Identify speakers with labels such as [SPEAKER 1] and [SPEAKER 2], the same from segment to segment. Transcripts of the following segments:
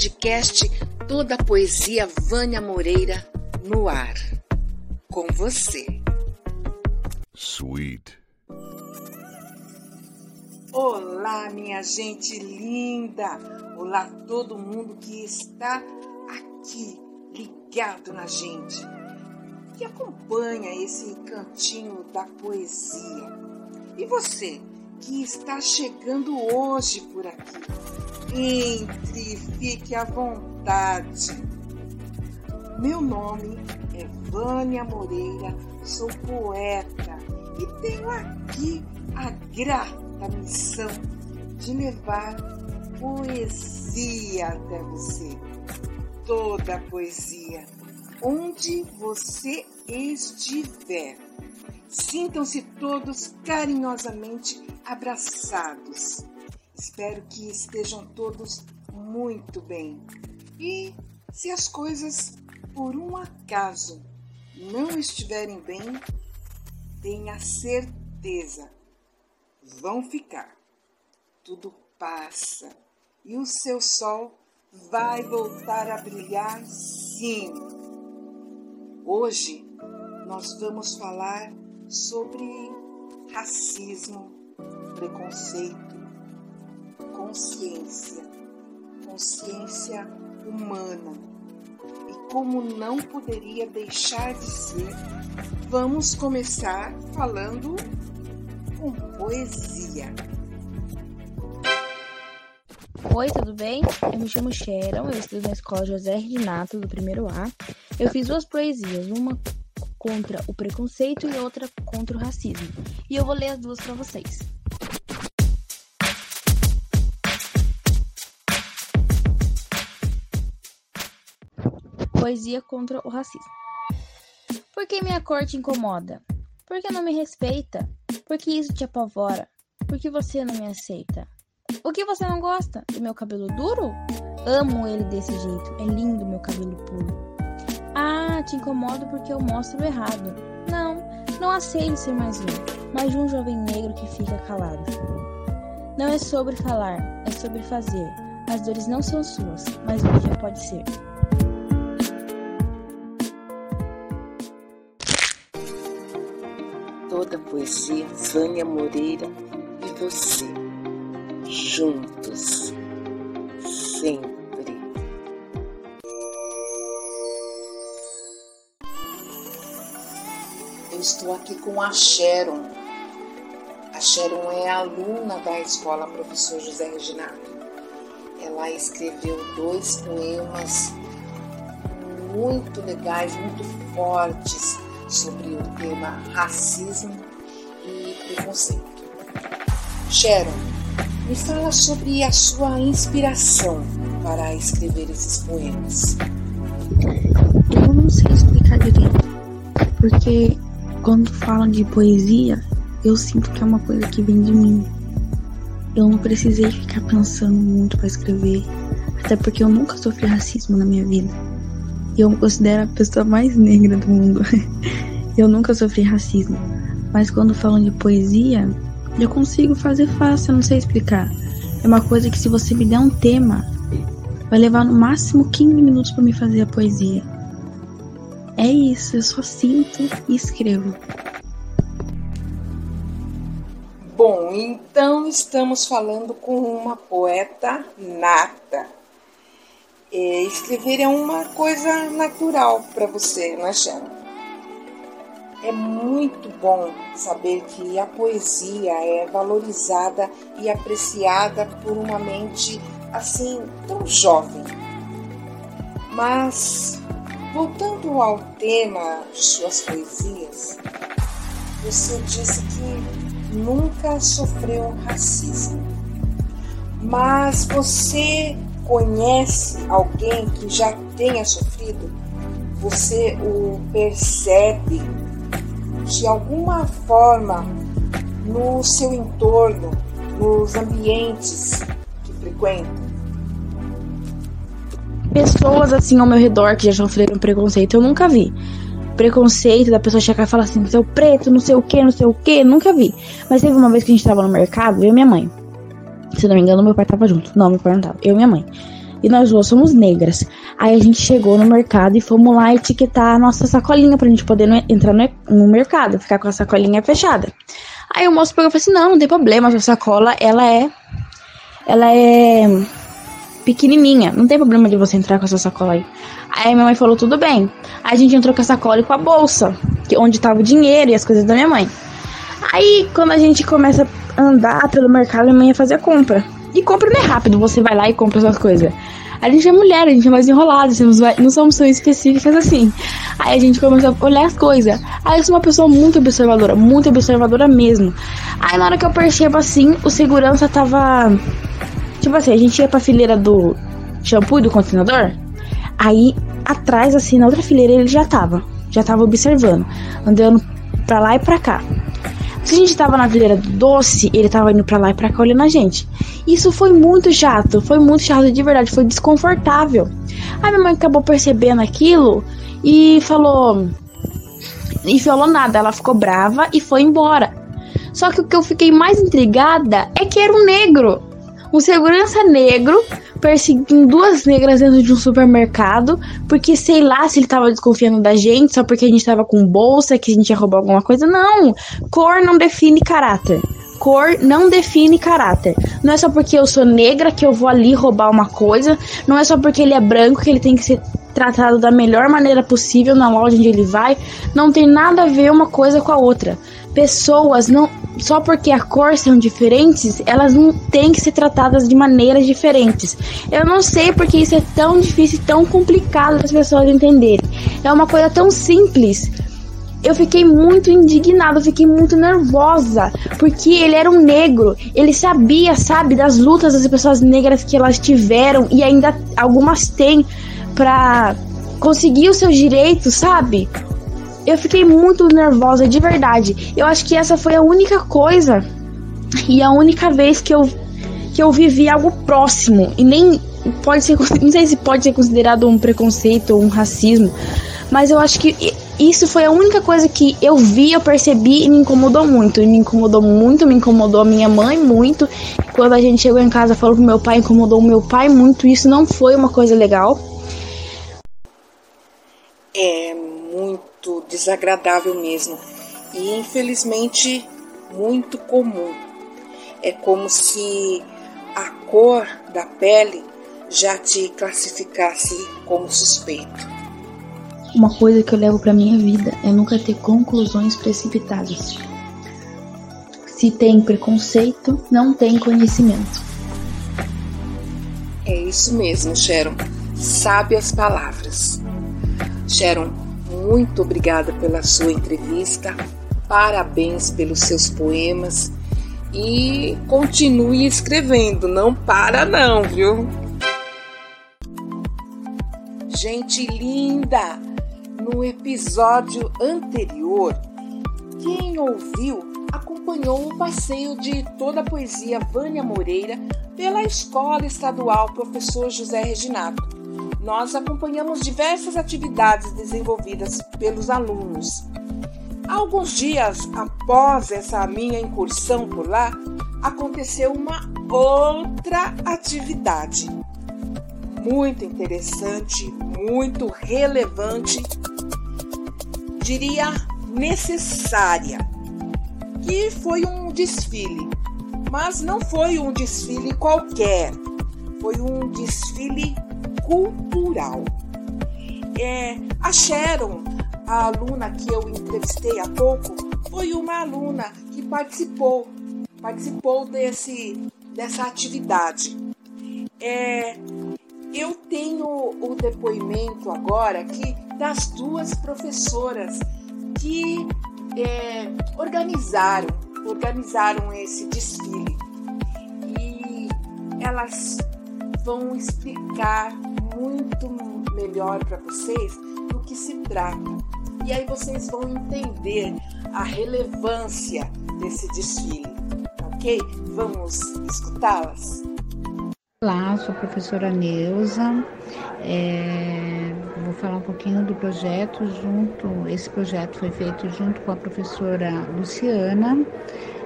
[SPEAKER 1] podcast Toda a Poesia Vânia Moreira no ar. Com você.
[SPEAKER 2] Sweet.
[SPEAKER 1] Olá, minha gente linda! Olá, todo mundo que está aqui ligado na gente, que acompanha esse cantinho da poesia. E você que está chegando hoje por aqui, entre, fique à vontade. Meu nome é Vânia Moreira, sou poeta e tenho aqui a grata missão de levar poesia até você. Toda a poesia, onde você estiver. Sintam-se todos carinhosamente abraçados. Espero que estejam todos muito bem. E se as coisas por um acaso não estiverem bem, tenha certeza, vão ficar. Tudo passa e o seu sol vai voltar a brilhar sim. Hoje nós vamos falar sobre racismo, preconceito, consciência, consciência humana. E como não poderia deixar de ser, vamos começar falando com poesia.
[SPEAKER 3] Oi, tudo bem? Eu me chamo Sharon, eu estudo na escola José Renato, do primeiro A. Eu fiz duas poesias, uma contra o preconceito e outra contra o racismo. E eu vou ler as duas para vocês. Poesia contra o racismo. Por que minha cor te incomoda? Por que não me respeita? Por que isso te apavora? Por que você não me aceita? O que você não gosta? Do meu cabelo duro? Amo ele desse jeito. É lindo meu cabelo puro. Ah, te incomodo porque eu mostro errado. Não, não aceito ser mais um, mais um jovem negro que fica calado. Não é sobre falar, é sobre fazer. As dores não são suas, mas um dia pode ser.
[SPEAKER 1] Toda poesia, Vânia Moreira e você, juntos, sempre. eu estou aqui com a Sharon. A Sharon é aluna da escola Professor José Reginato. Ela escreveu dois poemas muito legais, muito fortes sobre o tema racismo e preconceito. Sharon, me fala sobre a sua inspiração para escrever esses poemas.
[SPEAKER 3] Eu não sei explicar direito, porque quando falam de poesia, eu sinto que é uma coisa que vem de mim. Eu não precisei ficar pensando muito para escrever, até porque eu nunca sofri racismo na minha vida. E eu me considero a pessoa mais negra do mundo. eu nunca sofri racismo. Mas quando falam de poesia, eu consigo fazer fácil, eu não sei explicar. É uma coisa que se você me der um tema, vai levar no máximo 15 minutos para me fazer a poesia. É isso, eu só sinto e escrevo.
[SPEAKER 1] Bom, então estamos falando com uma poeta nata. É, escrever é uma coisa natural para você, não é, Sharon? É muito bom saber que a poesia é valorizada e apreciada por uma mente assim tão jovem. Mas Voltando ao tema de suas poesias, você disse que nunca sofreu racismo. Mas você conhece alguém que já tenha sofrido? Você o percebe de alguma forma no seu entorno, nos ambientes que frequenta?
[SPEAKER 3] pessoas assim ao meu redor que já sofreram preconceito, eu nunca vi. Preconceito da pessoa chegar e falar assim, seu preto, não sei o que, não sei o que, nunca vi. Mas teve uma vez que a gente tava no mercado, eu e minha mãe. Se não me engano, meu pai tava junto. Não, meu pai não tava. Eu e minha mãe. e nós duas somos negras. Aí a gente chegou no mercado e fomos lá etiquetar a nossa sacolinha pra gente poder entrar no, no, mercado, ficar com a sacolinha fechada. Aí o moço pegou e falou assim: "Não, não tem problema, a sua sacola, ela é ela é pequenininha, não tem problema de você entrar com essa sacola aí". Aí minha mãe falou: "Tudo bem". Aí a gente entrou com a sacola e com a bolsa, que onde tava o dinheiro e as coisas da minha mãe. Aí quando a gente começa andar pelo mercado, minha mãe fazer a compra. E compra não é rápido, você vai lá e compra suas coisas. A gente é mulher, a gente é mais enrolada, não somos tão específicas assim. Aí a gente começa a olhar as coisas. Aí eu sou uma pessoa muito observadora, muito observadora mesmo. Aí na hora que eu percebo assim, o segurança tava. Tipo assim, a gente ia pra fileira do shampoo e do condicionador. Aí atrás, assim, na outra fileira ele já tava. Já tava observando. Andando pra lá e pra cá. Se a gente tava na fileira do doce, ele tava indo pra lá e pra cá olhando a gente. Isso foi muito chato, foi muito chato de verdade, foi desconfortável. A minha mãe acabou percebendo aquilo e falou. E falou nada, ela ficou brava e foi embora. Só que o que eu fiquei mais intrigada é que era um negro. Um segurança negro perseguindo duas negras dentro de um supermercado, porque sei lá se ele tava desconfiando da gente, só porque a gente tava com bolsa, que a gente ia roubar alguma coisa. Não! Cor não define caráter. Cor não define caráter. Não é só porque eu sou negra que eu vou ali roubar uma coisa. Não é só porque ele é branco que ele tem que ser tratado da melhor maneira possível na loja onde ele vai. Não tem nada a ver uma coisa com a outra. Pessoas não só porque a cor são diferentes, elas não têm que ser tratadas de maneiras diferentes. Eu não sei porque isso é tão difícil, tão complicado para as pessoas entenderem. É uma coisa tão simples. Eu fiquei muito indignada, fiquei muito nervosa, porque ele era um negro, ele sabia, sabe, das lutas das pessoas negras que elas tiveram e ainda algumas têm para conseguir os seus direitos, sabe? Eu fiquei muito nervosa, de verdade. Eu acho que essa foi a única coisa e a única vez que eu, que eu vivi algo próximo. E nem pode ser. Não sei se pode ser considerado um preconceito ou um racismo. Mas eu acho que isso foi a única coisa que eu vi, eu percebi e me incomodou muito. E me incomodou muito, me incomodou a minha mãe muito. Quando a gente chegou em casa, falou pro meu pai, incomodou o meu pai muito. Isso não foi uma coisa legal.
[SPEAKER 1] É muito desagradável mesmo e infelizmente muito comum. É como se a cor da pele já te classificasse como suspeito.
[SPEAKER 3] Uma coisa que eu levo para minha vida é nunca ter conclusões precipitadas. Se tem preconceito, não tem conhecimento.
[SPEAKER 1] É isso mesmo, Sharon. Sabe as palavras. Sharon, muito obrigada pela sua entrevista, parabéns pelos seus poemas. E continue escrevendo, não para não, viu? Gente linda, no episódio anterior, quem ouviu acompanhou o passeio de toda a poesia Vânia Moreira pela Escola Estadual Professor José Reginato nós acompanhamos diversas atividades desenvolvidas pelos alunos. Alguns dias após essa minha incursão por lá, aconteceu uma outra atividade muito interessante, muito relevante, diria necessária, que foi um desfile. Mas não foi um desfile qualquer, foi um desfile cultural. É, a Sharon, a aluna que eu entrevistei há pouco, foi uma aluna que participou, participou desse, dessa atividade. É, eu tenho o depoimento agora aqui das duas professoras que é, organizaram, organizaram esse desfile. E elas vão explicar muito melhor para vocês do que se trata. E aí vocês vão entender a relevância desse desfile, ok? Vamos escutá-las.
[SPEAKER 2] Olá, sou a professora Neuza. É, vou falar um pouquinho do projeto junto. Esse projeto foi feito junto com a professora Luciana.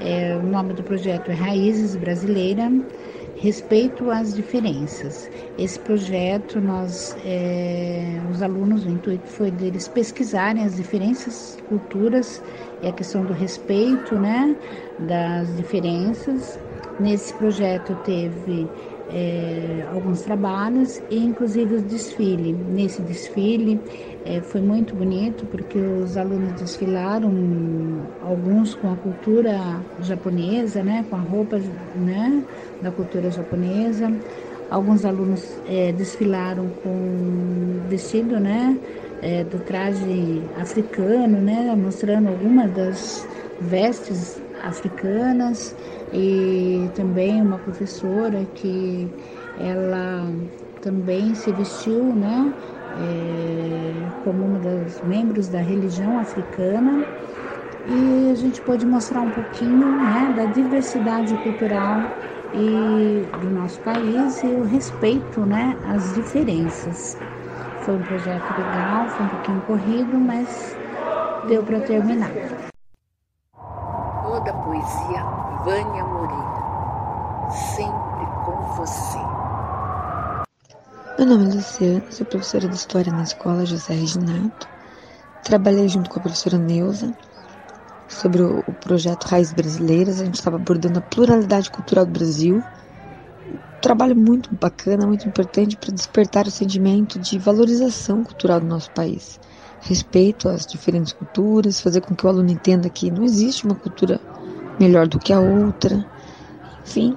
[SPEAKER 2] É, o nome do projeto é Raízes Brasileira respeito às diferenças. Esse projeto, nós, é, os alunos, o intuito foi deles pesquisarem as diferentes culturas e a questão do respeito, né, das diferenças. Nesse projeto teve é, alguns trabalhos e inclusive o desfile. Nesse desfile é, foi muito bonito porque os alunos desfilaram, alguns com a cultura japonesa, né, com a roupa né, da cultura japonesa. Alguns alunos é, desfilaram com vestido né, é, do traje africano, né, mostrando algumas das vestes africanas e também uma professora que ela também se vestiu, né, é, como uma das membros da religião africana e a gente pode mostrar um pouquinho, né, da diversidade cultural e do nosso país e o respeito, né, às diferenças. Foi um projeto legal, foi um pouquinho corrido, mas deu para terminar.
[SPEAKER 1] Toda poesia Vânia Moreira, sempre com você.
[SPEAKER 4] Meu nome é Luciana, sou professora de História na Escola José Reginato. Trabalhei junto com a professora Neuza sobre o, projeto Raiz Brasileiras. A gente estava abordando a pluralidade cultural do Brasil. Um trabalho muito bacana, muito importante para despertar o sentimento de valorização cultural do nosso país. Respeito às diferentes culturas, fazer com que o aluno entenda que não existe uma cultura melhor do que a outra. Enfim,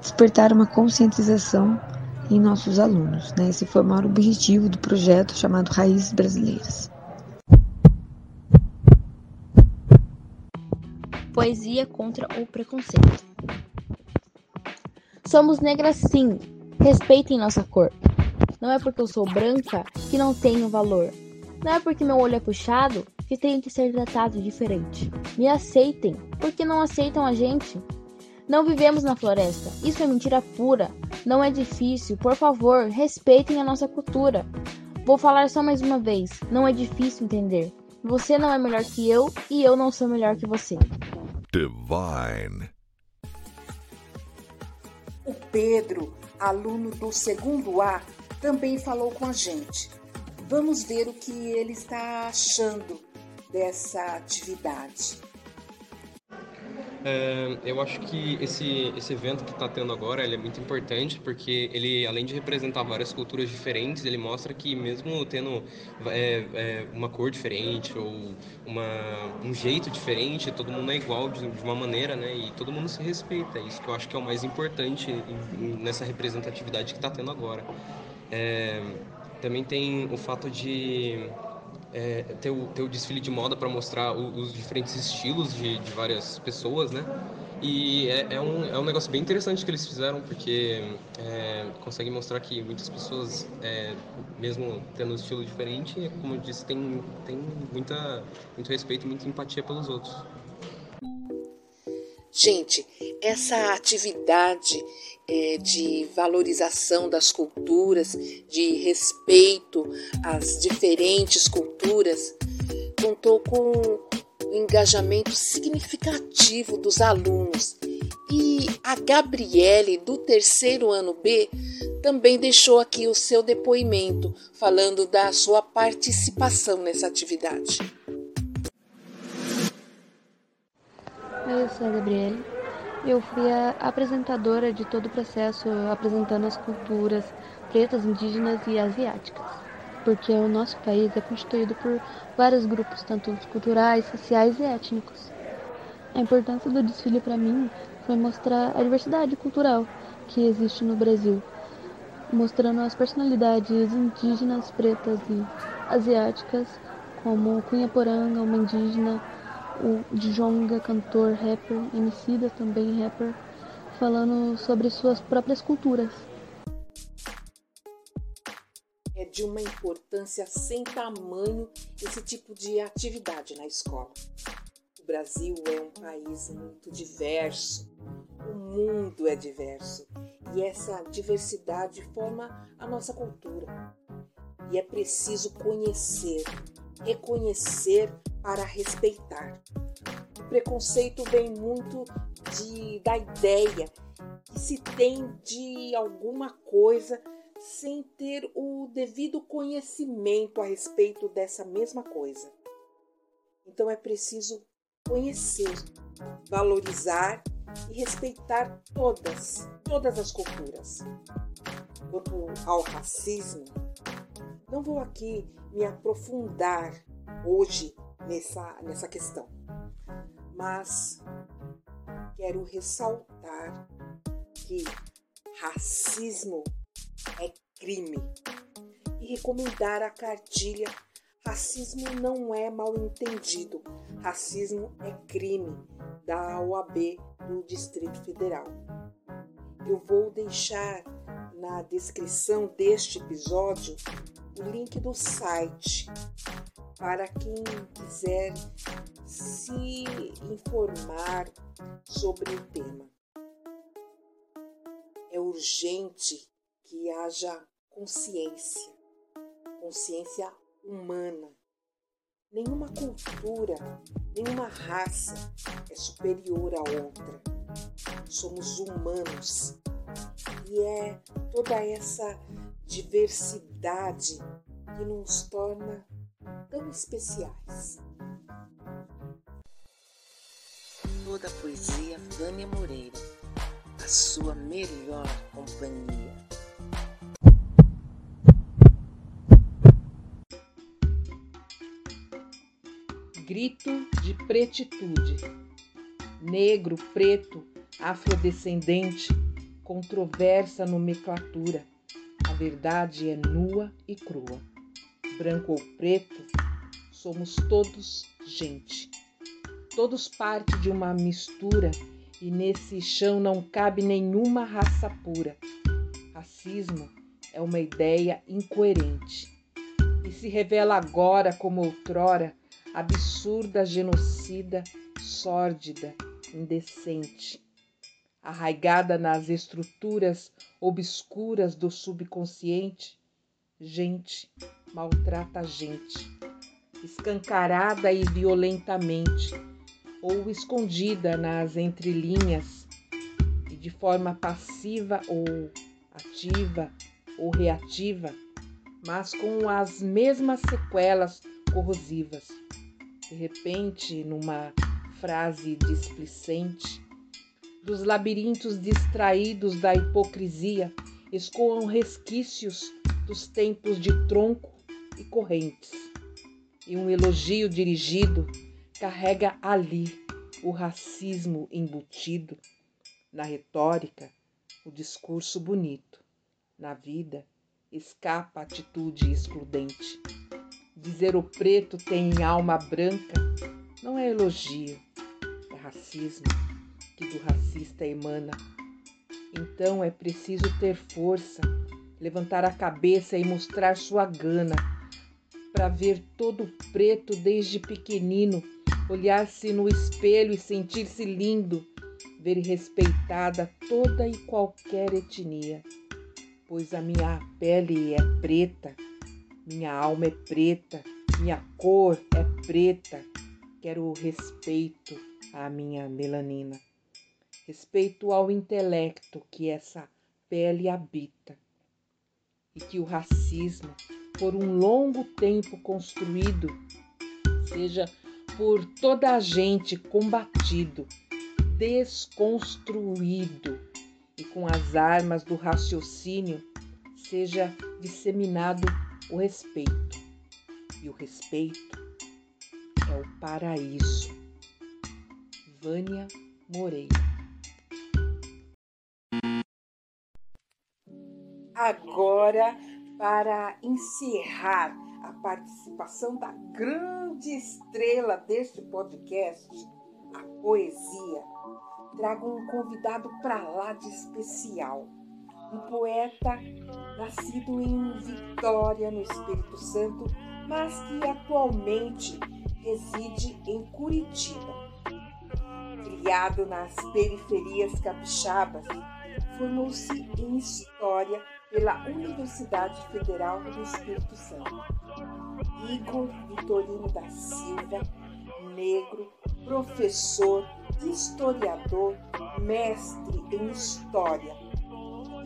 [SPEAKER 4] despertar uma conscientização em nossos alunos. Né? Esse foi o maior objetivo do projeto chamado Raízes Brasileiras.
[SPEAKER 3] Poesia contra o preconceito. Somos negras sim, respeitem nossa cor. Não é porque eu sou branca que não tenho valor. Não é porque meu olho é puxado que tenho que ser tratado diferente. Me aceitem, porque não aceitam a gente. Não vivemos na floresta, isso é mentira pura. Não é difícil, por favor, respeitem a nossa cultura. Vou falar só mais uma vez, não é difícil entender. Você não é melhor que eu e eu não sou melhor que você. Divine.
[SPEAKER 1] O Pedro, aluno do segundo A, também falou com a gente. Vamos ver o que ele está achando dessa atividade.
[SPEAKER 5] É, eu acho que esse, esse evento que está tendo agora é muito importante porque ele, além de representar várias culturas diferentes, ele mostra que mesmo tendo é, é, uma cor diferente ou uma, um jeito diferente, todo mundo é igual de, de, uma maneira, né? E todo mundo se respeita. É isso que eu acho que é o mais importante nessa representatividade que está tendo agora. É, também tem o fato de é, ter, o, ter o desfile de moda para mostrar o, os diferentes estilos de, de várias pessoas, né? E é, é, um, é um negócio bem interessante que eles fizeram, porque é, conseguem mostrar que muitas pessoas, é, mesmo tendo um estilo diferente, como eu disse, tem, tem muita, muito respeito e muita empatia pelos outros.
[SPEAKER 1] Gente, essa atividade é, de valorização das culturas, de respeito às diferentes culturas, contou com um engajamento significativo dos alunos. E a Gabriele, do terceiro ano B, também deixou aqui o seu depoimento, falando da sua participação nessa atividade.
[SPEAKER 6] Eu sou a Gabriele. Eu fui a apresentadora de todo o processo, apresentando as culturas pretas, indígenas e asiáticas. Porque o nosso país é constituído por vários grupos, tanto culturais, sociais e étnicos. A importância do desfile para mim foi mostrar a diversidade cultural que existe no Brasil, mostrando as personalidades indígenas, pretas e asiáticas, como Cunha Poranga, uma indígena, o Djonga, cantor, rapper, Emicida também rapper, falando sobre suas próprias culturas.
[SPEAKER 1] É de uma importância sem tamanho esse tipo de atividade na escola. O Brasil é um país muito diverso, o mundo é diverso e essa diversidade forma a nossa cultura. E é preciso conhecer, reconhecer para respeitar. O preconceito vem muito de, da ideia que
[SPEAKER 7] se tem de alguma coisa sem ter o devido conhecimento a respeito dessa mesma coisa. Então é preciso conhecer, valorizar e respeitar todas, todas as culturas. Quanto ao racismo, não vou aqui me aprofundar hoje nessa, nessa questão, mas quero ressaltar que racismo é crime e recomendar a cartilha Racismo não é mal entendido, racismo é crime da OAB do Distrito Federal. Eu vou deixar na descrição deste episódio o link do site para quem quiser se informar sobre o tema. É urgente que haja consciência, consciência humana. Nenhuma cultura, nenhuma raça é superior à outra. Somos humanos e é toda essa diversidade que nos torna tão especiais.
[SPEAKER 1] Toda a poesia Vânia Moreira, a sua melhor companhia.
[SPEAKER 7] grito de pretitude. Negro, preto, afrodescendente, controversa nomenclatura. A verdade é nua e crua. Branco ou preto, somos todos gente. Todos parte de uma mistura e nesse chão não cabe nenhuma raça pura. Racismo é uma ideia incoerente e se revela agora como outrora absurda, genocida, sórdida, indecente, arraigada nas estruturas obscuras do subconsciente, gente maltrata gente, escancarada e violentamente, ou escondida nas entrelinhas e de forma passiva ou ativa ou reativa, mas com as mesmas sequelas corrosivas. De repente, numa frase displicente, dos labirintos distraídos da hipocrisia escoam resquícios dos tempos de tronco e correntes. E um elogio dirigido carrega ali o racismo embutido, na retórica, o discurso bonito, na vida, escapa a atitude excludente. Dizer o preto tem alma branca não é elogio, é racismo que do racista emana. Então é preciso ter força, levantar a cabeça e mostrar sua gana para ver todo preto desde pequenino, olhar-se no espelho e sentir-se lindo, ver respeitada toda e qualquer etnia, pois a minha pele é preta minha alma é preta, minha cor é preta. Quero respeito à minha melanina, respeito ao intelecto que essa pele habita. E que o racismo, por um longo tempo construído, seja por toda a gente combatido, desconstruído e com as armas do raciocínio seja disseminado o respeito. E o respeito é o paraíso. Vânia Moreira. Agora, para encerrar a participação da grande estrela deste podcast, a poesia, trago um convidado para lá de especial um poeta nascido em Vitória, no Espírito Santo, mas que atualmente reside em Curitiba. Criado nas periferias capixabas, formou-se em História pela Universidade Federal do Espírito Santo. Igor Vitorino da Silva, negro, professor, historiador, mestre em História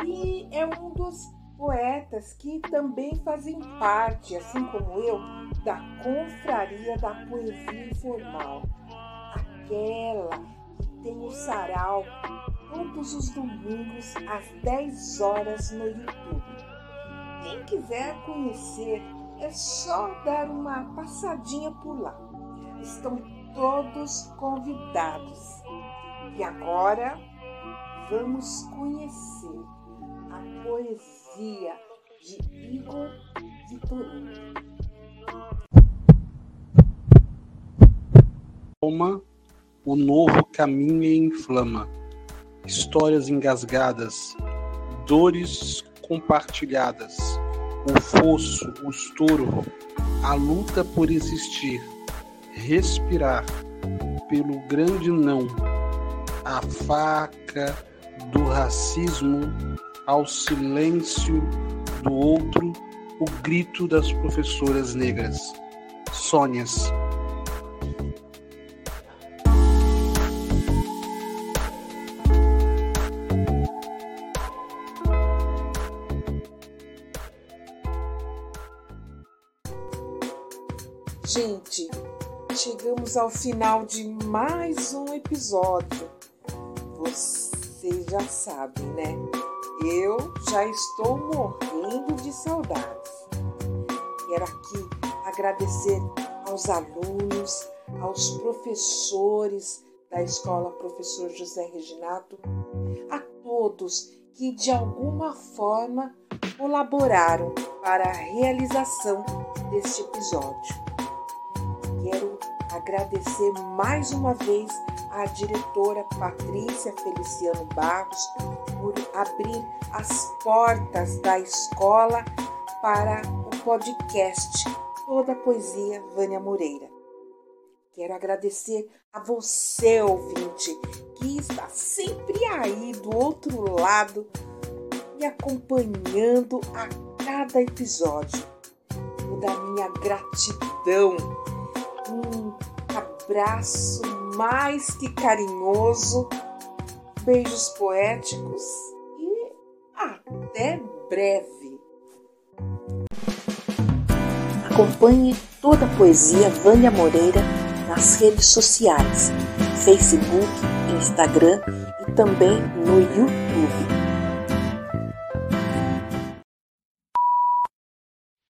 [SPEAKER 1] e é um dos poetas que também fazem parte, assim como eu, da confraria da poesia informal, aquela que tem o sarau todos os domingos às 10 horas no YouTube. Quem quiser conhecer, é só dar uma passadinha por lá. Estão todos convidados. E agora vamos conhecer a poesia de Igor Vitorino.
[SPEAKER 8] Toma, o novo caminho em flama, histórias engasgadas, dores compartilhadas, o fosso, o estouro, a luta por existir, respirar pelo grande não, a faca do racismo ao silêncio do outro, o grito das professoras negras. Sônias.
[SPEAKER 1] Chegamos ao final de mais um episódio. Vocês já sabem, né? Eu já estou morrendo de saudades. Quero aqui agradecer aos alunos, aos professores da Escola Professor José Reginato, a todos que de alguma forma colaboraram para a realização deste episódio. Agradecer mais uma vez à diretora Patrícia Feliciano Barros por abrir as portas da escola para o podcast Toda Poesia Vânia Moreira. Quero agradecer a você, ouvinte, que está sempre aí do outro lado, me acompanhando a cada episódio. Toda a minha gratidão abraço mais que carinhoso, beijos poéticos e até breve. Acompanhe toda a poesia Vânia Moreira nas redes sociais, Facebook, Instagram e também no YouTube.